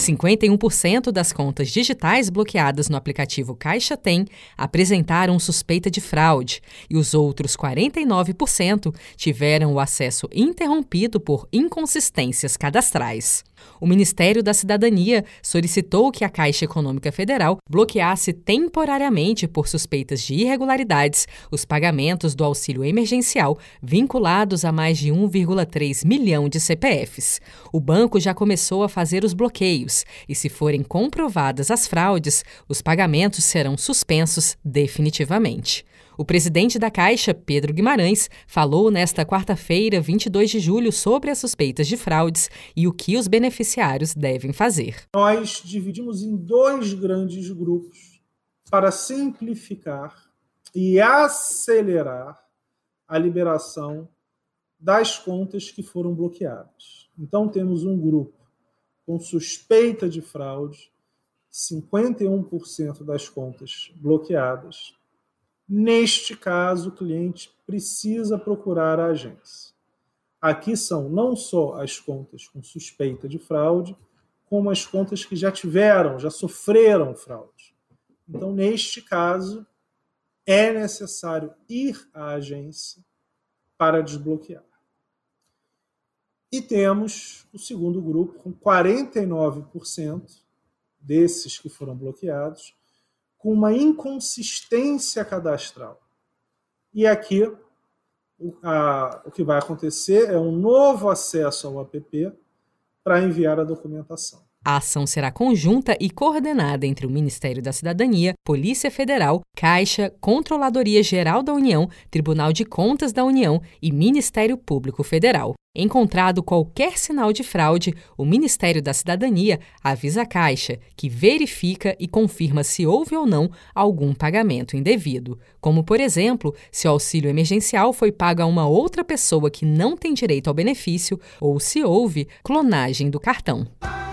51% das contas digitais bloqueadas no aplicativo Caixa Tem apresentaram suspeita de fraude e os outros 49% tiveram o acesso interrompido por inconsistências cadastrais. O Ministério da Cidadania solicitou que a Caixa Econômica Federal bloqueasse temporariamente por suspeitas de irregularidades os pagamentos do auxílio emergencial vinculados a mais de 1,3 milhão de CPFs. O banco já começou a fazer os bloqueios e, se forem comprovadas as fraudes, os pagamentos serão suspensos definitivamente. O presidente da Caixa, Pedro Guimarães, falou nesta quarta-feira, 22 de julho, sobre as suspeitas de fraudes e o que os beneficiários devem fazer. Nós dividimos em dois grandes grupos para simplificar e acelerar a liberação das contas que foram bloqueadas. Então, temos um grupo com suspeita de fraude, 51% das contas bloqueadas Neste caso, o cliente precisa procurar a agência. Aqui são não só as contas com suspeita de fraude, como as contas que já tiveram, já sofreram fraude. Então, neste caso, é necessário ir à agência para desbloquear. E temos o segundo grupo, com 49% desses que foram bloqueados, com uma inconsistência cadastral. E aqui o, a, o que vai acontecer é um novo acesso ao app para enviar a documentação. A ação será conjunta e coordenada entre o Ministério da Cidadania, Polícia Federal, Caixa, Controladoria Geral da União, Tribunal de Contas da União e Ministério Público Federal. Encontrado qualquer sinal de fraude, o Ministério da Cidadania avisa a Caixa, que verifica e confirma se houve ou não algum pagamento indevido, como, por exemplo, se o auxílio emergencial foi pago a uma outra pessoa que não tem direito ao benefício ou se houve clonagem do cartão.